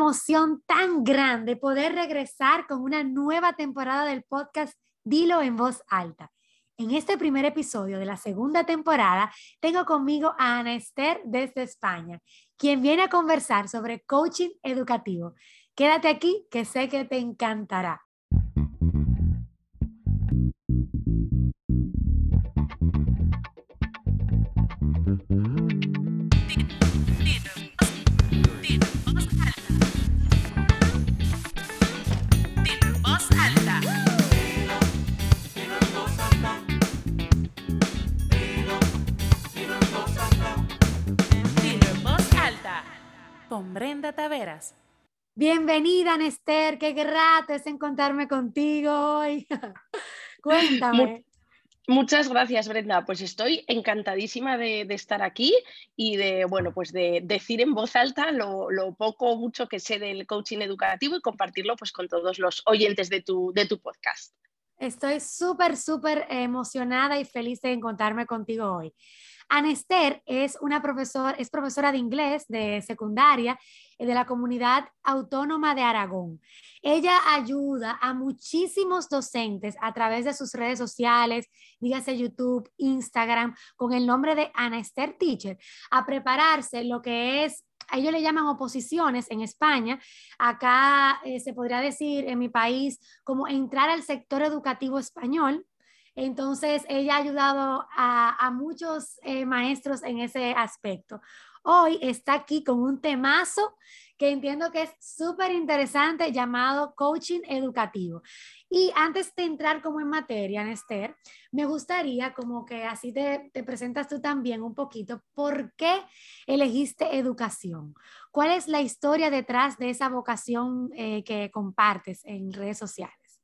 emoción tan grande poder regresar con una nueva temporada del podcast Dilo en voz alta. En este primer episodio de la segunda temporada tengo conmigo a Ana Esther desde España, quien viene a conversar sobre coaching educativo. Quédate aquí que sé que te encantará. Con Brenda Taveras. Bienvenida, Nester, qué grato es encontrarme contigo hoy. Cuéntame. Muchas gracias, Brenda. Pues estoy encantadísima de, estar aquí y de, bueno, pues de decir en voz alta lo, poco o mucho que sé del coaching educativo y compartirlo pues con todos los oyentes de tu, de tu podcast. Estoy súper, súper emocionada y feliz de encontrarme contigo hoy. Anester es una profesora, es profesora de inglés de secundaria eh, de la comunidad autónoma de Aragón. Ella ayuda a muchísimos docentes a través de sus redes sociales, dígase YouTube, Instagram, con el nombre de Anester Teacher, a prepararse lo que es ellos le llaman oposiciones en España. Acá eh, se podría decir en mi país como entrar al sector educativo español, entonces, ella ha ayudado a, muchos eh, maestros en ese aspecto. Hoy está aquí con un temazo que entiendo que es súper interesante llamado coaching educativo. Y antes de entrar como en materia, Nester, me gustaría como que así te, presentas tú también un poquito, ¿por qué elegiste educación? ¿Cuál es la historia detrás de esa vocación eh, que compartes en redes sociales?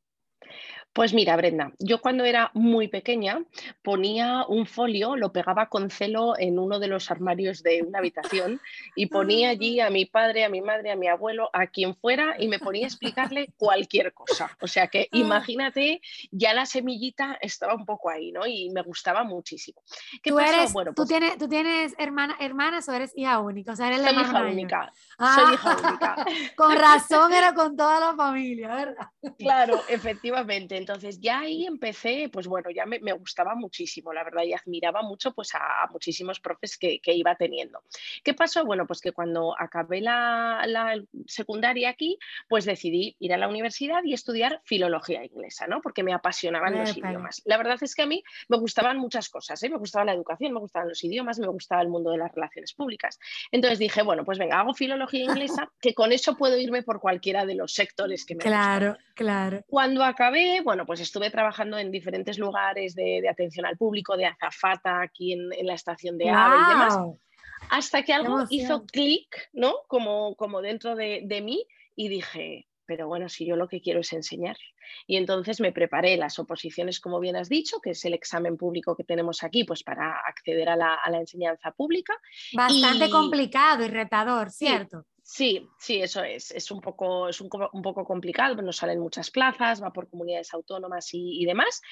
Pues mira, Brenda, yo cuando era muy pequeña ponía un folio, lo pegaba con celo en uno de los armarios de una habitación y ponía allí a mi padre, a mi madre, a mi abuelo, a quien fuera y me ponía a explicarle cualquier cosa. O sea que ah. imagínate, ya la semillita estaba un poco ahí, ¿no? Y me gustaba muchísimo. ¿Qué ¿Tú, eres, bueno, ¿tú, pues tienes, ¿Tú tienes hermana, hermanas o eres hija única? O sea, eres la soy hija única. soy hija única. Con razón era con toda la familia, ¿verdad? Claro, efectivamente. Entonces ya ahí empecé, pues bueno, ya me, gustaba muchísimo, la verdad, y admiraba mucho pues a, muchísimos profes que, iba teniendo. ¿Qué pasó? Bueno, pues que cuando acabé la, secundaria aquí, pues decidí ir a la universidad y estudiar filología inglesa, ¿no? Porque me apasionaban los idiomas. La verdad es que a mí me gustaban muchas cosas, ¿eh? me gustaba la educación, me gustaban los idiomas, me gustaba el mundo de las relaciones públicas. Entonces dije, bueno, pues venga, hago filología inglesa, que con eso puedo irme por cualquiera de los sectores que me Claro, claro. Cuando acabé, bueno, pues estuve trabajando en diferentes lugares de, atención al público, de azafata aquí en, la estación de AVE y demás, hasta que algo hizo clic, ¿no? Como, como dentro de, de mí y dije, pero bueno, si yo lo que quiero es enseñar. Y entonces me preparé las oposiciones, como bien has dicho, que es el examen público que tenemos aquí, pues para acceder a la, enseñanza pública. Bastante complicado y retador, ¿cierto? Sí, sí, eso es. Es un poco, es un, poco complicado, no salen muchas plazas, va por comunidades autónomas y, demás.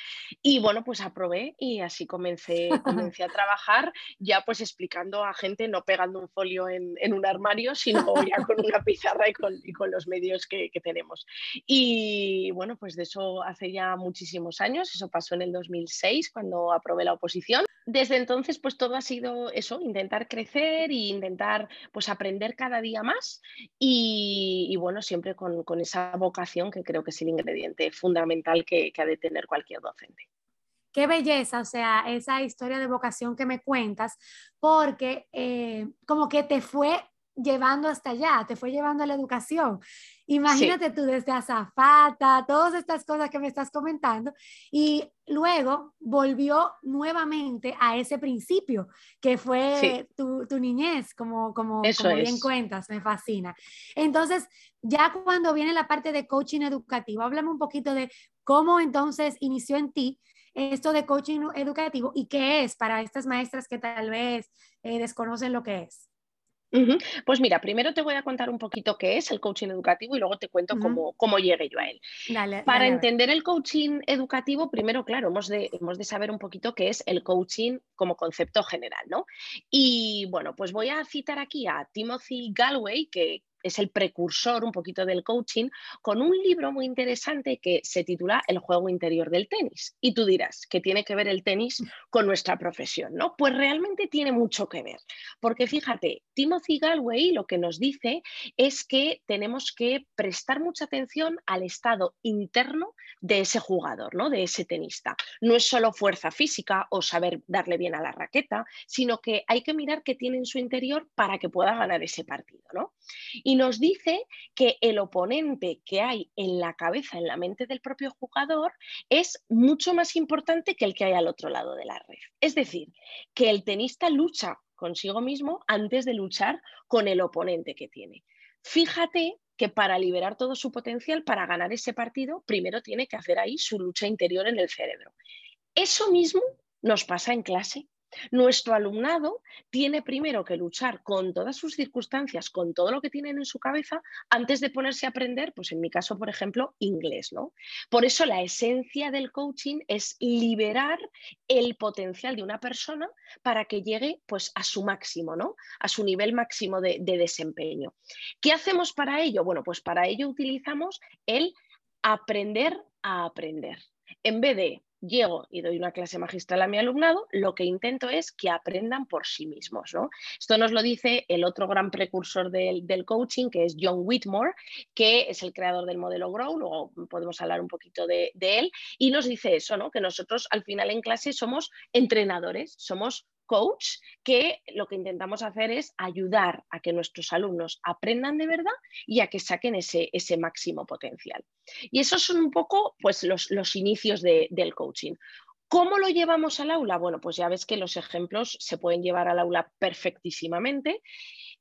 Y bueno, pues aprobé y así comencé, comencé a trabajar, ya pues explicando a gente, no pegando un folio en, un armario, sino ya con una pizarra y con, los medios que, que, tenemos. Y bueno, pues de eso hace ya muchísimos años, eso pasó en el 2006 cuando aprobé la oposición. Desde entonces, pues todo ha sido eso, intentar crecer e intentar pues aprender cada día más y, bueno, siempre con, esa vocación que creo que es el ingrediente fundamental que, ha de tener cualquier docente. Qué belleza, o sea, esa historia de vocación que me cuentas, porque eh, como que te fue llevando hasta allá, te fue llevando a la educación. Imagínate tú desde azafata, todas estas cosas que me estás comentando, y luego volvió nuevamente a ese principio que fue tu, niñez, como, como, como bien cuentas, me fascina. Entonces, ya cuando viene la parte de coaching educativo, háblame un poquito de cómo entonces inició en ti esto de coaching educativo y qué es para estas maestras que tal vez eh, desconocen lo que es. Pues mira, primero te voy a contar un poquito qué es el coaching educativo y luego te cuento cómo, llegué yo a él. Para entender el coaching educativo, primero, claro, hemos de, hemos de saber un poquito qué es el coaching como concepto general, ¿no? Y bueno, pues voy a citar aquí a Timothy Galway, que es el precursor un poquito del coaching, con un libro muy interesante que se titula El juego interior del tenis. Y tú dirás, ¿qué tiene que ver el tenis con nuestra profesión? ¿no? Pues realmente tiene mucho que ver, porque fíjate, Timothy Galway lo que nos dice es que tenemos que prestar mucha atención al estado interno de ese jugador, ¿no? de ese tenista. No es solo fuerza física o saber darle bien a la raqueta, sino que hay que mirar qué tiene en su interior para que pueda ganar ese partido. ¿no? Nos dice que el oponente que hay en la cabeza, en la mente del propio jugador, es mucho más importante que el que hay al otro lado de la red. Es decir, que el tenista lucha consigo mismo antes de luchar con el oponente que tiene. Fíjate que para liberar todo su potencial, para ganar ese partido, primero tiene que hacer ahí su lucha interior en el cerebro. Eso mismo nos pasa en clase. Nuestro alumnado tiene primero que luchar con todas sus circunstancias, con todo lo que tienen en su cabeza, antes de ponerse a aprender, pues en mi caso, por ejemplo, inglés, ¿no? Por eso la esencia del coaching es liberar el potencial de una persona para que llegue pues a su máximo, ¿no? A su nivel máximo de, de desempeño. ¿Qué hacemos para ello? Bueno, pues para ello utilizamos el aprender a aprender. En vez de llego y doy una clase magistral a mi alumnado, lo que intento es que aprendan por sí mismos. ¿no? Esto nos lo dice el otro gran precursor del, coaching, que es John Whitmore, que es el creador del modelo Grow, luego podemos hablar un poquito de, de él, y nos dice eso, ¿no? que nosotros al final en clase somos entrenadores, somos coach que lo que intentamos hacer es ayudar a que nuestros alumnos aprendan de verdad y a que saquen ese, ese máximo potencial. Y esos son un poco pues, los, los inicios del coaching. ¿Cómo lo llevamos al aula? Bueno, pues ya ves que los ejemplos se pueden llevar al aula perfectísimamente,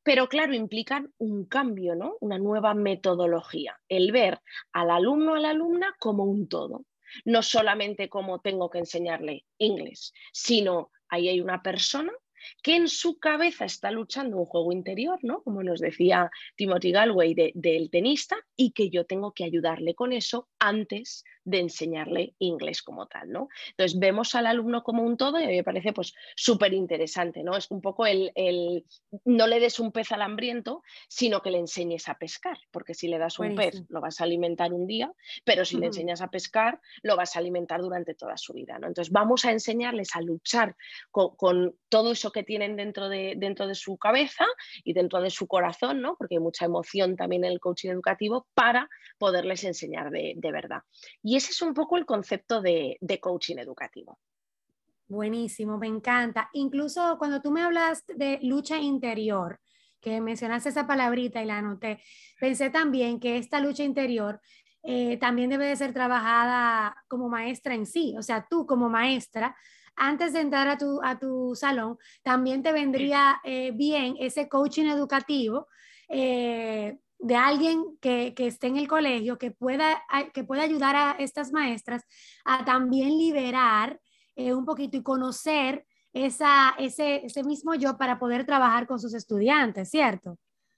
pero claro, implican un cambio, ¿no? Una nueva metodología, el ver al alumno a la alumna como un todo, no solamente como tengo que enseñarle inglés, sino ahí hay una persona que en su cabeza está luchando un juego interior, ¿no? Como nos decía Timothy Galway del tenista, y que yo tengo que ayudarle con eso antes de enseñarle inglés como tal, ¿no? Entonces vemos al alumno como un todo y a mí me parece pues súper interesante, ¿no? Es un poco el, no le des un pez al hambriento, sino que le enseñes a pescar, porque si le das un pez lo vas a alimentar un día, pero si le enseñas a pescar lo vas a alimentar durante toda su vida, ¿no? Entonces vamos a enseñarles a luchar con, todo eso que tienen dentro de, dentro de su cabeza y dentro de su corazón, ¿no? Porque hay mucha emoción también en el coaching educativo para poderles enseñar de, de verdad. Y ese es un poco el concepto de, coaching educativo. Buenísimo, me encanta. Incluso cuando tú me hablas de lucha interior, que mencionaste esa palabrita y la anoté, pensé también que esta lucha interior eh, también debe de ser trabajada como maestra en sí. O sea, tú como maestra, antes de entrar a tu, a tu salón, también te vendría eh, bien ese coaching educativo eh, de alguien que, esté en el colegio, que pueda, que pueda ayudar a estas maestras a también liberar eh, un poquito y conocer esa, ese, ese mismo yo para poder trabajar con sus estudiantes, ¿cierto?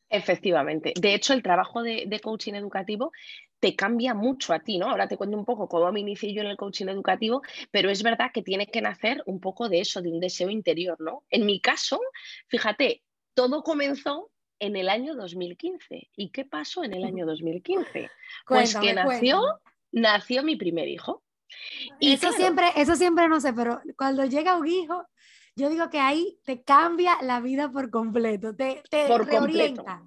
Efectivamente. De hecho, el trabajo de, de, coaching educativo te cambia mucho a ti, ¿no? Ahora te cuento un poco cómo me inicié yo en el coaching educativo, pero es verdad que tiene que nacer un poco de eso, de un deseo interior, ¿no? En mi caso, fíjate, todo comenzó en el año 2015. ¿Y qué pasó en el año 2015? Pues que nació, nació mi primer hijo. Y eso siempre, eso siempre no sé, pero cuando llega un hijo, yo digo que ahí te cambia la vida por completo, te, te por reorienta.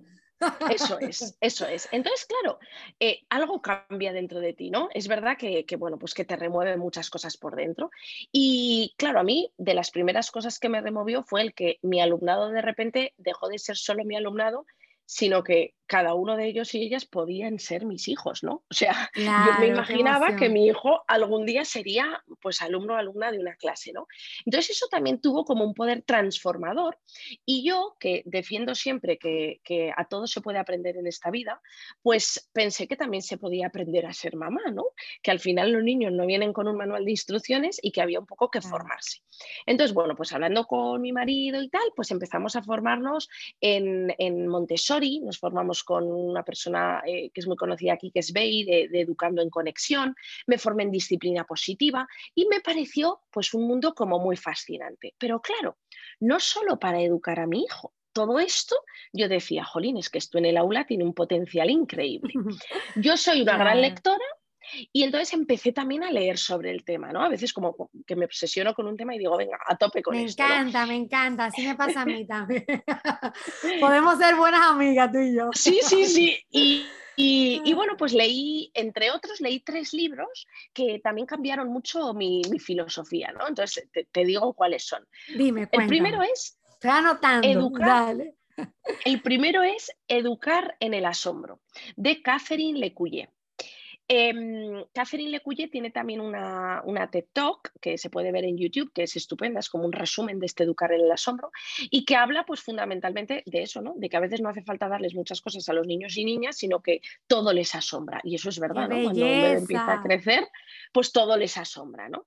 Eso es, eso es. Entonces, claro, eh, algo cambia dentro de ti, ¿no? Es verdad que, bueno, pues que te remueve muchas cosas por dentro. Y claro, a mí de las primeras cosas que me removió fue el que mi alumnado de repente dejó de ser solo mi alumnado, sino que cada uno de ellos y ellas podían ser mis hijos, ¿no? O sea, yo me imaginaba que mi hijo algún día sería pues alumno o alumna de una clase, ¿no? Entonces eso también tuvo como un poder transformador y yo que defiendo siempre que, a todo se puede aprender en esta vida, pues pensé que también se podía aprender a ser mamá, ¿no? Que al final los niños no vienen con un manual de instrucciones y que había un poco que formarse. Entonces, bueno, pues hablando con mi marido y tal, pues empezamos a formarnos en, en Montessori, nos formamos con una persona eh, que es muy conocida aquí, que es Bey, de, Educando en Conexión, me formé en disciplina positiva y me pareció pues un mundo como muy fascinante. Pero claro, no solo para educar a mi hijo, todo esto, yo decía, jolín, es que esto en el aula tiene un potencial increíble. Yo soy una gran lectora y entonces empecé también a leer sobre el tema, ¿no? A veces como que me obsesiono con un tema y digo, venga, a tope con me esto. Me encanta, me encanta, así me pasa a mí también. Podemos ser buenas amigas tú y yo. Sí, sí, sí. Y, y, bueno, pues leí, entre otros, leí tres libros que también cambiaron mucho mi, filosofía, ¿no? Entonces, te, digo cuáles son. Dime, cuéntame. El primero es... Estoy anotando. Educar, El primero es Educar en el asombro, de Catherine Lecuyer. Eh, Catherine Lecuye tiene también una, una, TED Talk que se puede ver en YouTube, que es estupenda, es como un resumen de este educar en el asombro y que habla pues fundamentalmente de eso, ¿no? De que a veces no hace falta darles muchas cosas a los niños y niñas, sino que todo les asombra. Y eso es verdad, ¿no? Cuando uno empieza a crecer, pues todo les asombra, ¿no?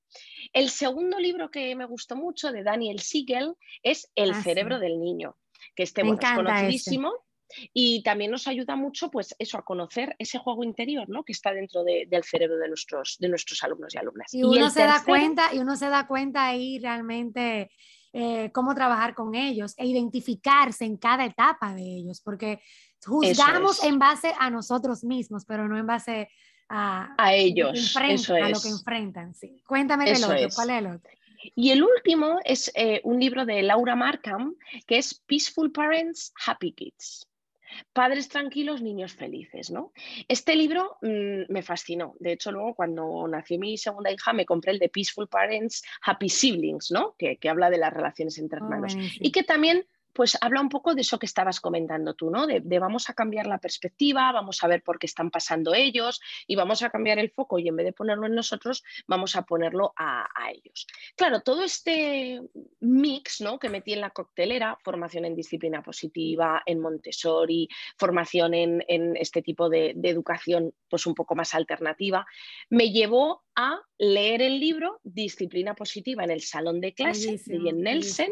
El segundo libro que me gustó mucho de Daniel Siegel es El ah, cerebro del niño, que este bueno, es conocidísimo. Y también nos ayuda mucho, pues eso, a conocer ese juego interior, ¿no? Que está dentro del cerebro de nuestros, de nuestros alumnos y alumnas. Y uno se da cuenta, y uno se da cuenta ahí realmente eh, cómo trabajar con ellos e identificarse en cada etapa de ellos, porque juzgamos en base a nosotros mismos, pero no en base a, a ellos, eso a lo que enfrentan. Sí. Cuéntame del otro, ¿cuál es el otro? Y el último es eh, un libro de Laura Markham, que es Peaceful Parents, Happy Kids. Padres tranquilos, niños felices, ¿no? Este libro mm, me fascinó. De hecho, luego cuando nació mi segunda hija me compré el de Peaceful Parents, Happy Siblings, ¿no? Que, habla de las relaciones entre oh, hermanos. y que también pues habla un poco de eso que estabas comentando tú, ¿no? De, vamos a cambiar la perspectiva, vamos a ver por qué están pasando ellos y vamos a cambiar el foco y en vez de ponerlo en nosotros, vamos a ponerlo a, ellos. Claro, todo este mix, ¿no? Que metí en la coctelera, formación en disciplina positiva, en Montessori, formación en, este tipo de, educación, pues un poco más alternativa, me llevó a leer el libro Disciplina Positiva en el Salón de Clase de Nelson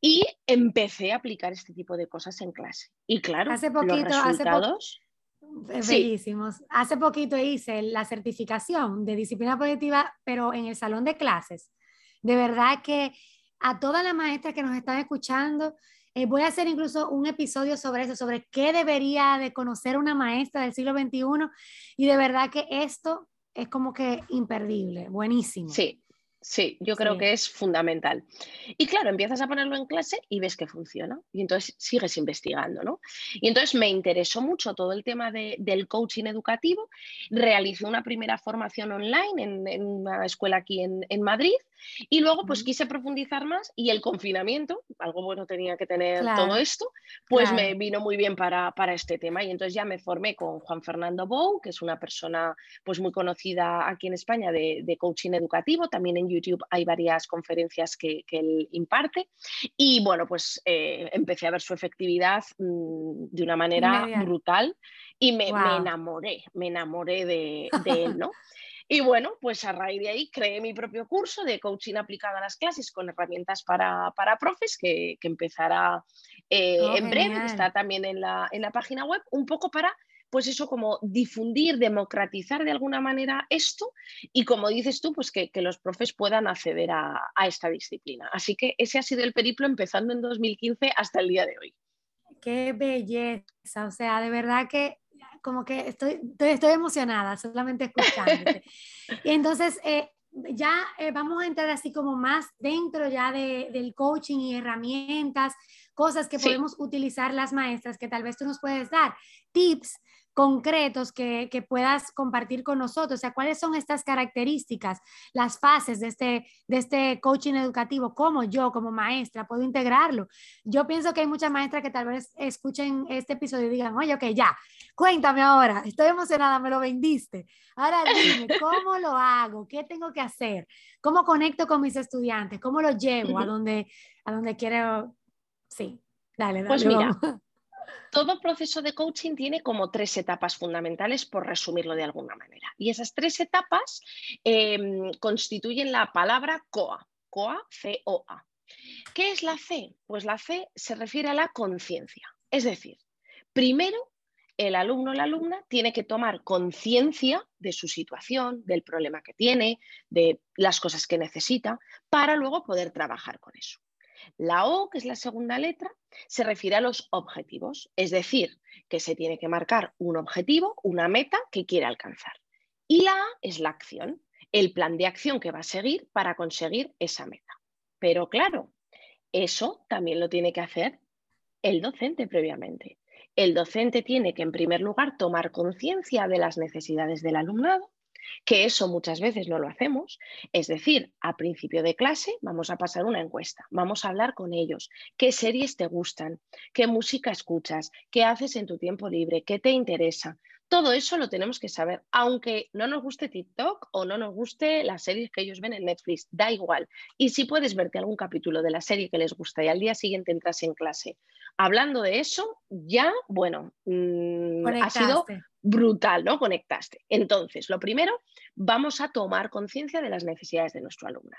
y empecé a aplicar este tipo de cosas en clase. Y claro, hace poquito, los resultados... Bellísimos. Hace poquito hice la certificación de disciplina positiva, pero en el salón de clases. De verdad que a todas las maestras que nos están escuchando, eh, voy a hacer incluso un episodio sobre eso, sobre qué debería de conocer una maestra del siglo XXI. Y de verdad que esto es como que imperdible, buenísimo. Sí, Sí, yo creo que es fundamental. Y claro, empiezas a ponerlo en clase y ves que funciona. Y entonces sigues investigando, ¿no? Y entonces me interesó mucho todo el tema del coaching educativo. Realicé una primera formación online en, una escuela aquí en, Madrid. Y luego, pues quise profundizar más y el confinamiento, algo bueno tenía que tener todo esto, pues me vino muy bien para, para, este tema. Y entonces ya me formé con Juan Fernando Bou, que es una persona pues muy conocida aquí en España de, de coaching educativo, también en YouTube hay varias conferencias que, él imparte. Y bueno, pues eh, empecé a ver su efectividad mm, de una manera brutal y me, enamoré, me enamoré de, él, ¿no? Y bueno, pues a raíz de ahí creé mi propio curso de coaching aplicado a las clases con herramientas para, profes que, empezará eh, oh, en breve, está también en la, en la página web, un poco para pues eso como difundir, democratizar de alguna manera esto y como dices tú, pues que, los profes puedan acceder a, esta disciplina. Así que ese ha sido el periplo empezando en 2015 hasta el día de hoy. Qué belleza, o sea, de verdad que como que estoy, estoy, emocionada solamente escuchándote. y entonces, eh, ya eh, vamos a entrar así como más dentro ya del coaching y herramientas, cosas que podemos utilizar las maestras que tal vez tú nos puedes dar, tips concretos que, puedas compartir con nosotros. O sea, ¿cuáles son estas características, las fases de este, de este coaching educativo? ¿Cómo yo como maestra puedo integrarlo? Yo pienso que hay muchas maestras que tal vez escuchen este episodio y digan, oye, ok, ya, cuéntame ahora, estoy emocionada, me lo vendiste. Ahora dime, ¿cómo lo hago? ¿Qué tengo que hacer? ¿Cómo conecto con mis estudiantes? ¿Cómo lo llevo a donde, a donde quiero? Sí, dale, dale. Pues mira. Todo proceso de coaching tiene como tres etapas fundamentales, por resumirlo de alguna manera. Y esas tres etapas em, constituyen la palabra COA, COA, C-O-A. ¿Qué es la C? Pues la C se refiere a la conciencia. Es decir, primero el alumno o la alumna tiene que tomar conciencia de su situación, del problema que tiene, de las cosas que necesita, para luego poder trabajar con eso. La O, que es la segunda letra, se refiere a los objetivos, es decir, que se tiene que marcar un objetivo, una meta que quiere alcanzar. Y la A es la acción, el plan de acción que va a seguir para conseguir esa meta. Pero claro, eso también lo tiene que hacer el docente previamente. El docente tiene que, en primer lugar, tomar conciencia de las necesidades del alumnado, que eso muchas veces no lo hacemos. Es decir, a principio de clase vamos a pasar una encuesta, vamos a hablar con ellos, qué series te gustan, qué música escuchas, qué haces en tu tiempo libre, qué te interesa. Todo eso lo tenemos que saber, aunque no nos guste TikTok o no nos guste las series que ellos ven en Netflix, da igual. Y si puedes verte algún capítulo de la serie que les gusta y al día siguiente entras en clase hablando de eso, ya, bueno, mm, ha sido brutal, ¿no? Conectaste. Entonces, lo primero, vamos a tomar conciencia de las necesidades de nuestro alumno.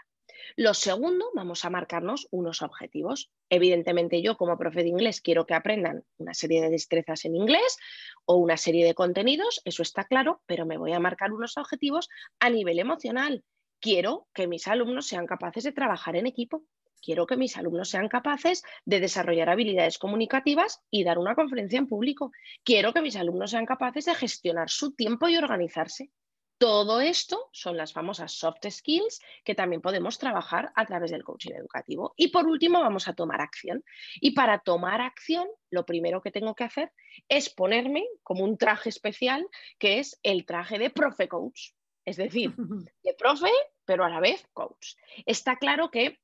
Lo segundo, vamos a marcarnos unos objetivos. Evidentemente yo como profe de inglés quiero que aprendan una serie de destrezas en inglés o una serie de contenidos, eso está claro, pero me voy a marcar unos objetivos a nivel emocional. Quiero que mis alumnos sean capaces de trabajar en equipo. Quiero que mis alumnos sean capaces de desarrollar habilidades comunicativas y dar una conferencia en público. Quiero que mis alumnos sean capaces de gestionar su tiempo y organizarse. Todo esto son las famosas soft skills que también podemos trabajar a través del coaching educativo. Y por último, vamos a tomar acción. Y para tomar acción, lo primero que tengo que hacer es ponerme como un traje especial, que es el traje de profe coach. Es decir, de profe, pero a la vez coach. Está claro que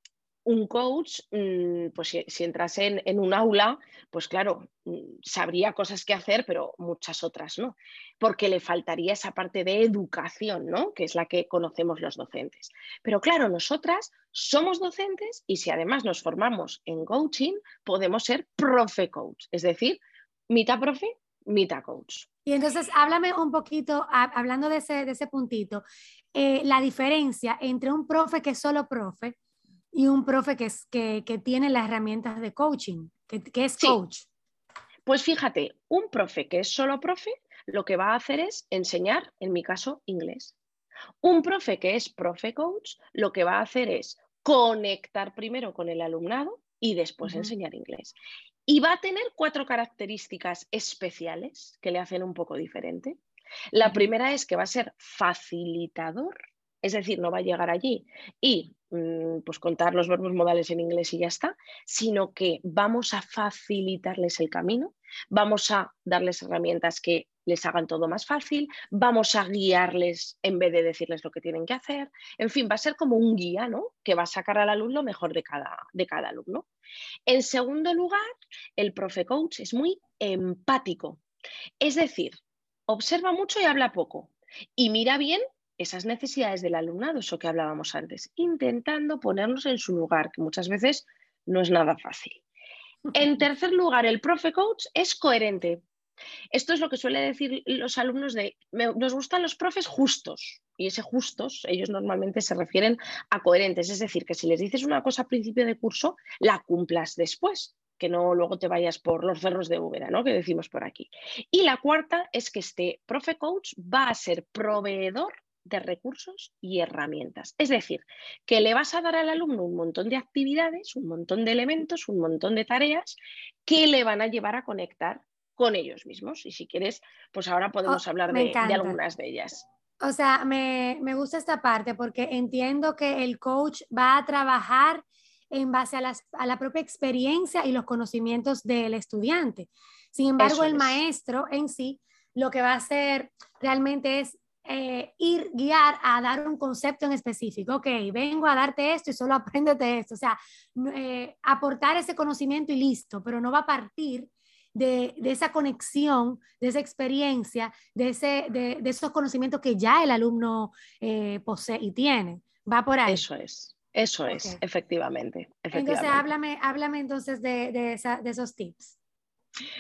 un coach, mm, pues si, entras en, un aula, pues claro, mm, sabría cosas que hacer, pero muchas otras no, porque le faltaría esa parte de educación, ¿no? Que es la que conocemos los docentes. Pero claro, nosotras somos docentes y si además nos formamos en coaching, podemos ser profe coach, es decir, mitad profe, mitad coach. Y entonces, háblame un poquito, hablando de ese, de ese puntito, eh, la diferencia entre un profe que es solo profe y un profe que, es, que, tiene las herramientas de coaching, que, es coach. Pues fíjate, un profe que es solo profe, lo que va a hacer es enseñar, en mi caso, inglés. Un profe que es profe coach, lo que va a hacer es conectar primero con el alumnado y después enseñar inglés. Y va a tener cuatro características especiales que le hacen un poco diferente. La primera es que va a ser facilitador, es decir, no va a llegar allí y pues contar los verbos modales en inglés y ya está, sino que vamos a facilitarles el camino, vamos a darles herramientas que les hagan todo más fácil, vamos a guiarles en vez de decirles lo que tienen que hacer, en fin, va a ser como un guía, ¿no? Que va a sacar al alumno mejor de cada, de cada alumno. En segundo lugar, el profe coach es muy empático, es decir, observa mucho y habla poco y mira bien esas necesidades del alumnado, eso que hablábamos antes, intentando ponernos en su lugar, que muchas veces no es nada fácil. En tercer lugar, el profe coach es coherente. Esto es lo que suele decir los alumnos de, nos gustan los profes justos. Y ese justos, ellos normalmente se refieren a coherentes, es decir, que si les dices una cosa a principio de curso, la cumplas después, que no luego te vayas por los cerros de Úbeda, ¿no? que decimos por aquí. Y la cuarta es que este profe coach va a ser proveedor de recursos y herramientas. Es decir, que le vas a dar al alumno un montón de actividades, un montón de elementos, un montón de tareas que le van a llevar a conectar con ellos mismos. Y si quieres, pues ahora podemos oh, hablar de, algunas de ellas. O sea, me, gusta esta parte porque entiendo que el coach va a trabajar en base a, a la propia experiencia y los conocimientos del estudiante. Sin embargo, el maestro en sí lo que va a hacer realmente es eh, ir, guiar a dar un concepto en específico. Ok, vengo a darte esto y solo apréndete esto. O sea, eh, aportar ese conocimiento y listo, pero no va a partir de, de esa conexión, de esa experiencia, de, ese, de, de esos conocimientos que ya el alumno eh, posee y tiene. Va por ahí. Eso es. Eso es, efectivamente, efectivamente, Entonces, háblame, háblame entonces de, de, esa, de esos tips.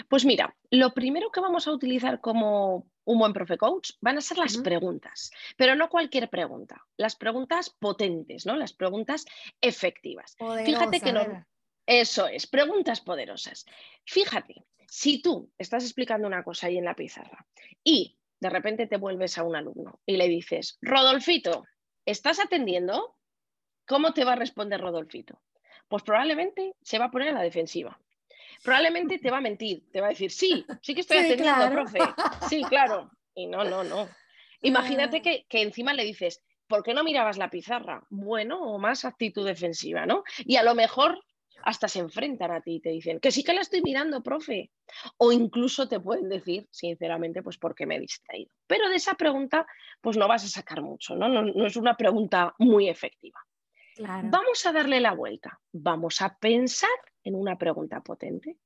Pues mira, lo primero que vamos a utilizar como un buen profe coach van a ser las preguntas, pero no cualquier pregunta, las preguntas potentes, ¿no? Las preguntas efectivas. Fíjate que no, eso es, preguntas poderosas. Fíjate, si tú estás explicando una cosa ahí en la pizarra y de repente te vuelves a un alumno y le dices, Rodolfito, ¿estás atendiendo? ¿Cómo te va a responder Rodolfito? pues probablemente se va a poner a la defensiva. Probablemente te va a mentir, te va a decir, sí, sí que estoy atendiendo, profe. Sí, claro. Y no, no, no. Imagínate que, que encima le dices, ¿por qué no mirabas la pizarra? Bueno, o más actitud defensiva, ¿no? Y a lo mejor hasta se enfrentan a ti y te dicen, que sí que la estoy mirando, profe. O incluso te pueden decir, sinceramente, pues porque me he distraído. Pero de esa pregunta, pues no vas a sacar mucho, ¿no? No, es una pregunta muy efectiva. Vamos a darle la vuelta. Vamos a pensar en una pregunta potente.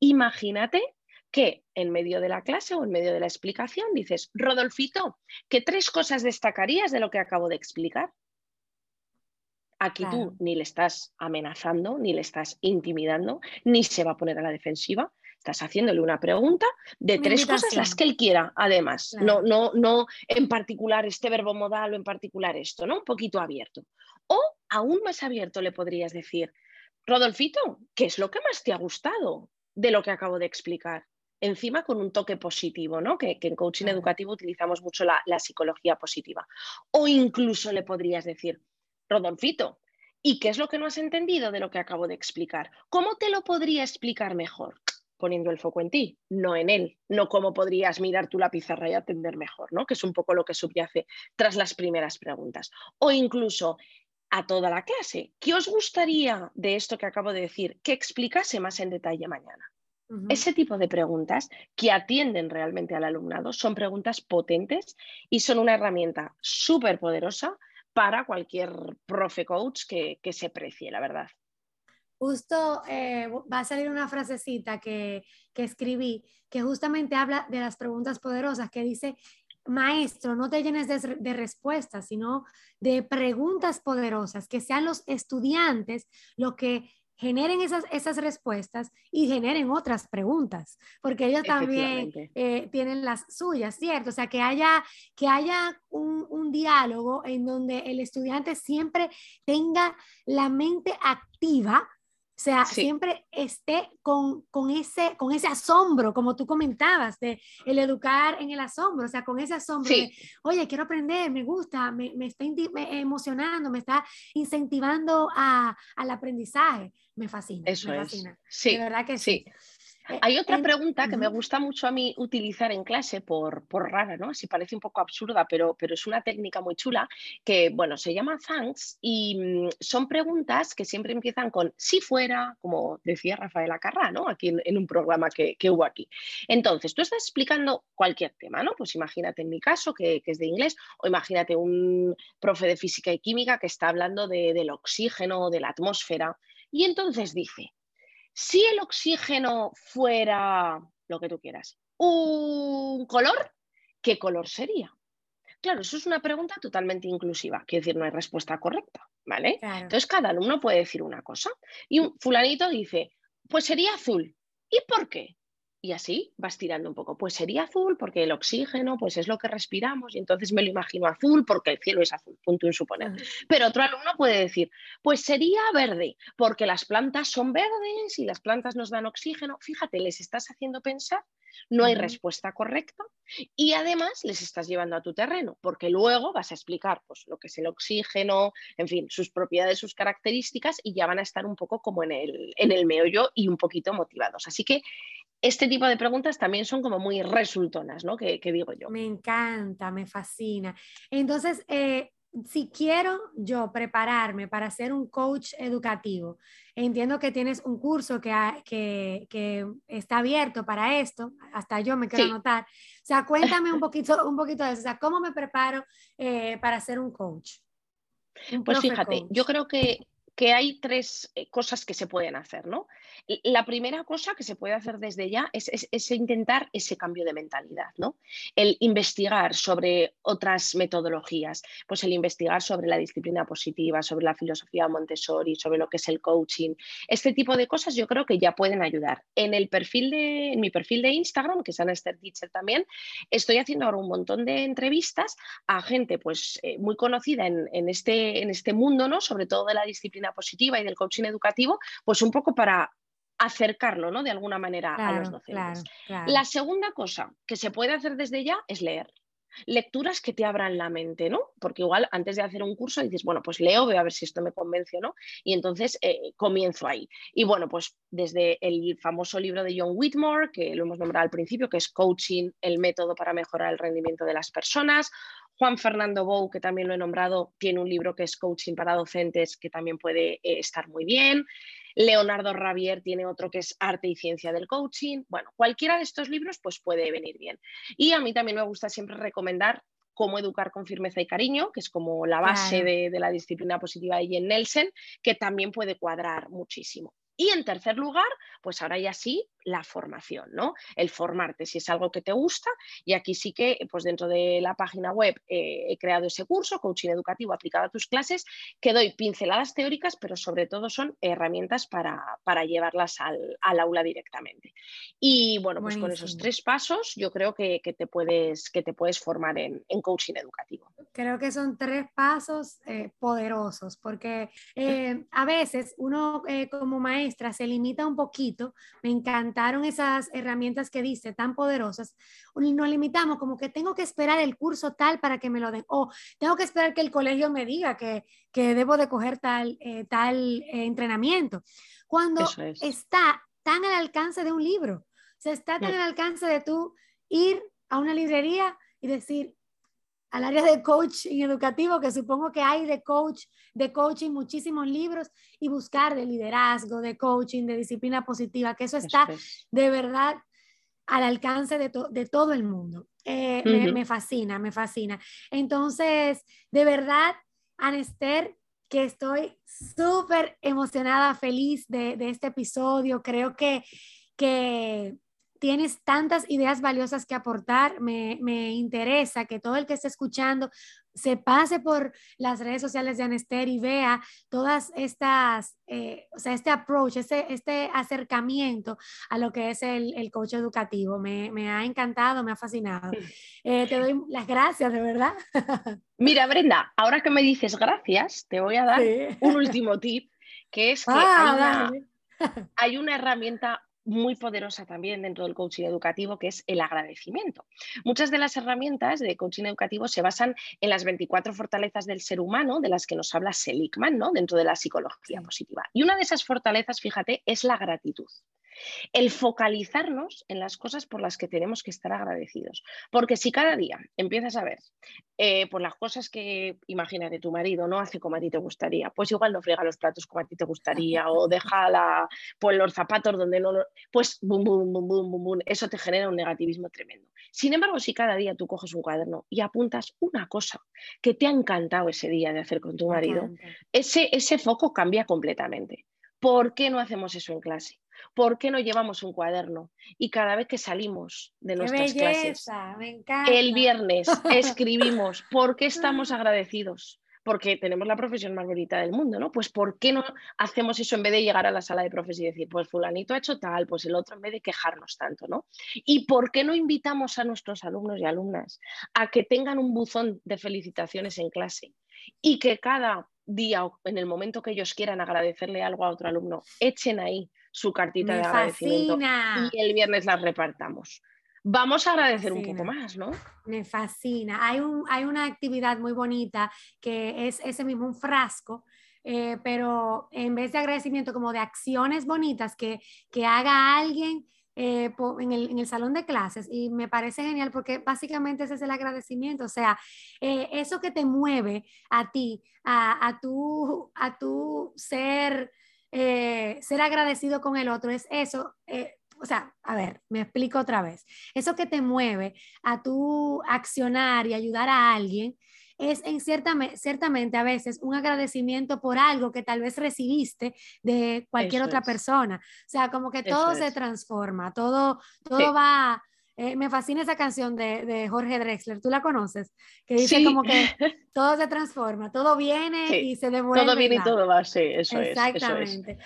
Imagínate que en medio de la clase o en medio de la explicación dices, Rodolfito, ¿qué tres cosas destacarías de lo que acabo de explicar? Aquí tú ni le estás amenazando, ni le estás intimidando, ni se va a poner a la defensiva. Estás haciéndole una pregunta de tres cosas las que él quiera, además. No, no, no en particular este verbo modal o en particular esto, ¿no? Un poquito abierto. O aún más abierto le podrías decir, Rodolfito, ¿qué es lo que más te ha gustado de lo que acabo de explicar? Encima con un toque positivo, ¿no? Que, en coaching educativo utilizamos mucho la, la psicología positiva. O incluso le podrías decir, Rodolfito, ¿y qué es lo que no has entendido de lo que acabo de explicar? ¿Cómo te lo podría explicar mejor? Poniendo el foco en ti, no en él, no cómo podrías mirar tú la pizarra y atender mejor, ¿no? Que es un poco lo que subyace tras las primeras preguntas. O incluso a toda la clase, ¿qué os gustaría de esto que acabo de decir que explicase más en detalle mañana? Ese tipo de preguntas que atienden realmente al alumnado son preguntas potentes y son una herramienta súper poderosa para cualquier profe coach que, se precie, la verdad. Justo eh, va a salir una frasecita que, escribí que justamente habla de las preguntas poderosas, que dice, maestro, no te llenes de, de, respuestas, sino de preguntas poderosas, que sean los estudiantes lo que generen esas, esas respuestas y generen otras preguntas, porque ellos también eh, tienen las suyas, ¿cierto? O sea, que haya, que haya un, un, diálogo en donde el estudiante siempre tenga la mente activa o sea, siempre esté con, con, ese, con ese asombro, como tú comentabas, de el educar en el asombro, o sea, con ese asombro de, oye, quiero aprender, me gusta, me, me está emocionando, me está incentivando a, al aprendizaje. Me fascina. Eso me es. fascina. Sí. De verdad que sí. Eh, Hay otra pregunta que me gusta mucho a mí utilizar en clase por, por rara, ¿no? Si parece un poco absurda, pero, pero es una técnica muy chula que, bueno, se llama thanks y mm, son preguntas que siempre empiezan con si fuera, como decía Rafael Acarrá, ¿no? Aquí en, un programa que, que, hubo aquí. Entonces, tú estás explicando cualquier tema, ¿no? Pues imagínate en mi caso, que, que es de inglés, o imagínate un profe de física y química que está hablando de, del oxígeno, de la atmósfera, y entonces dice, si el oxígeno fuera lo que tú quieras, un color, ¿qué color sería? Claro, eso es una pregunta totalmente inclusiva, quiere decir, no hay respuesta correcta, ¿vale? Entonces cada alumno puede decir una cosa y un fulanito dice, pues sería azul. ¿Y por qué? Y así vas tirando un poco. Pues sería azul porque el oxígeno pues es lo que respiramos y entonces me lo imagino azul porque el cielo es azul, punto en suponer. Pero otro alumno puede decir, pues sería verde porque las plantas son verdes y las plantas nos dan oxígeno. Fíjate, les estás haciendo pensar, no hay respuesta correcta y además les estás llevando a tu terreno porque luego vas a explicar pues, lo que es el oxígeno, en fin, sus propiedades, sus características y ya van a estar un poco como en el, en el meollo y un poquito motivados. Así que este tipo de preguntas también son como muy resultonas, ¿no? Que, digo yo. Me encanta, me fascina. Entonces, eh, si quiero yo prepararme para ser un coach educativo, entiendo que tienes un curso que, que, está abierto para esto, hasta yo me quiero anotar. O sea, cuéntame un poquito, un poquito de eso. O sea, ¿cómo me preparo eh, para ser un coach? pues fíjate, yo creo que que hay tres eh, cosas que se pueden hacer, ¿no? La primera cosa que se puede hacer desde ya es, intentar ese cambio de mentalidad, ¿no? El investigar sobre otras metodologías, pues el investigar sobre la disciplina positiva, sobre la filosofía Montessori, sobre lo que es el coaching, este tipo de cosas yo creo que ya pueden ayudar. En el perfil de, en mi perfil de Instagram, que es Anester Teacher también, estoy haciendo ahora un montón de entrevistas a gente pues eh, muy conocida en, en, este, en este mundo, ¿no? Sobre todo de la disciplina positiva y del coaching educativo, pues un poco para acercarlo, ¿no? De alguna manera a los docentes. La segunda cosa que se puede hacer desde ya es leer. Lecturas que te abran la mente, ¿no? Porque igual antes de hacer un curso dices, bueno, pues leo, veo a ver si esto me convence o no, y entonces eh, comienzo ahí. Y bueno, pues desde el famoso libro de John Whitmore, que lo hemos nombrado al principio, que es Coaching, el método para mejorar el rendimiento de las personas. Juan Fernando Bou, que también lo he nombrado, tiene un libro que es Coaching para docentes, que también puede eh, estar muy bien. Leonardo Ravier tiene otro que es Arte y Ciencia del Coaching. Bueno, cualquiera de estos libros pues puede venir bien. Y a mí también me gusta siempre recomendar Cómo educar con firmeza y cariño, que es como la base de, de, la disciplina positiva de Jen Nelson, que también puede cuadrar muchísimo. Y en tercer lugar, pues ahora ya sí, la formación, ¿no? El formarte, si es algo que te gusta. Y aquí sí que, pues dentro de la página web eh, he creado ese curso, coaching educativo aplicado a tus clases, que doy pinceladas teóricas, pero sobre todo son herramientas para, llevarlas al, aula directamente. Y bueno, pues con esos tres pasos yo creo que, te, puedes, que te puedes formar en, coaching educativo. Creo que son tres pasos eh, poderosos, porque eh, a veces uno como maestra se limita un poquito, me encanta esas herramientas que dice, tan poderosas, nos limitamos como que tengo que esperar el curso tal para que me lo den, o tengo que esperar que el colegio me diga que, que debo de coger tal, eh, tal eh, entrenamiento, cuando está tan al alcance de un libro, o sea, está tan al alcance de tú ir a una librería y decir, al área de coaching educativo, que supongo que hay de coach, de coaching muchísimos libros, y buscar de liderazgo, de coaching, de disciplina positiva, que eso está de verdad al alcance de, de todo el mundo. Eh, me, fascina, me fascina. Entonces, de verdad, Anester, que estoy súper emocionada, feliz de, de, este episodio. Creo que, que tienes tantas ideas valiosas que aportar. Me, interesa que todo el que esté escuchando se pase por las redes sociales de Anester y vea todas estas, eh, o sea, este approach, este, este acercamiento a lo que es el, el coach educativo. Me, ha encantado, me ha fascinado. Eh, te doy las gracias, de verdad. Mira, Brenda, ahora que me dices gracias, te voy a dar un último tip, que es que ah, hay una herramienta muy poderosa también dentro del coaching educativo, que es el agradecimiento. Muchas de las herramientas de coaching educativo se basan en las 24 fortalezas del ser humano, de las que nos habla Seligman, ¿no? dentro de la psicología positiva. Y una de esas fortalezas, fíjate, es la gratitud. El focalizarnos en las cosas por las que tenemos que estar agradecidos. Porque si cada día empiezas a ver eh, por las cosas que, imagínate, tu marido no hace como a ti te gustaría, pues igual no friega los platos como a ti te gustaría o deja la, pues los zapatos donde no, pues bum, bum, bum, bum, bum, bum, eso te genera un negativismo tremendo. Sin embargo, si cada día tú coges un cuaderno y apuntas una cosa que te ha encantado ese día de hacer con tu marido, ese, ese foco cambia completamente. ¿Por qué no hacemos eso en clase? ¿Por qué no llevamos un cuaderno? Y cada vez que salimos de nuestras clases, el viernes escribimos, ¿por qué estamos agradecidos? Porque tenemos la profesión más bonita del mundo, ¿no? Pues ¿por qué no hacemos eso en vez de llegar a la sala de profes y decir, pues fulanito ha hecho tal, pues el otro en vez de quejarnos tanto, ¿no? ¿Y por qué no invitamos a nuestros alumnos y alumnas a que tengan un buzón de felicitaciones en clase y que cada día o en el momento que ellos quieran agradecerle algo a otro alumno, echen ahí su cartita de agradecimiento y el viernes las repartamos. Vamos a agradecer un poco más, ¿no? Me fascina. Hay, un, hay una actividad muy bonita que es ese mismo un frasco, eh, pero en vez de agradecimiento, como de acciones bonitas que, que haga alguien eh, en, el, en, el, salón de clases y me parece genial porque básicamente ese es el agradecimiento, o sea, eh, eso que te mueve a ti, a, a, tu, a tu ser eh, ser agradecido con el otro, es eso. Eh, o sea, a ver, me explico otra vez. Eso que te mueve a tu accionar y ayudar a alguien es en cierta, ciertamente a veces un agradecimiento por algo que tal vez recibiste de cualquier otra persona. O sea, como que todo se transforma, todo, todo va eh, me fascina esa canción de, Jorge Drexler, ¿tú la conoces? Que dice como que todo se transforma, todo viene y se devuelve. Todo viene y todo va, sí, eso es. Exactamente.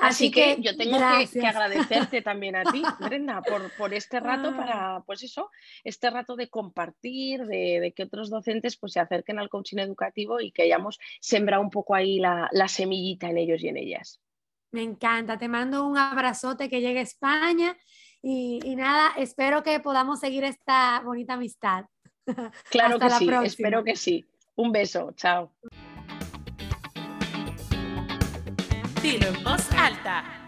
Así, que, yo tengo que, agradecerte también a ti, Brenda, por, por este rato ah. para, pues eso, este rato de compartir, de, que otros docentes pues, se acerquen al coaching educativo y que hayamos sembrado un poco ahí la, la semillita en ellos y en ellas. Me encanta, te mando un abrazote que llegue a España y, nada, espero que podamos seguir esta bonita amistad. Claro que sí, espero que sí. Un beso, chao. Dilo en voz alta.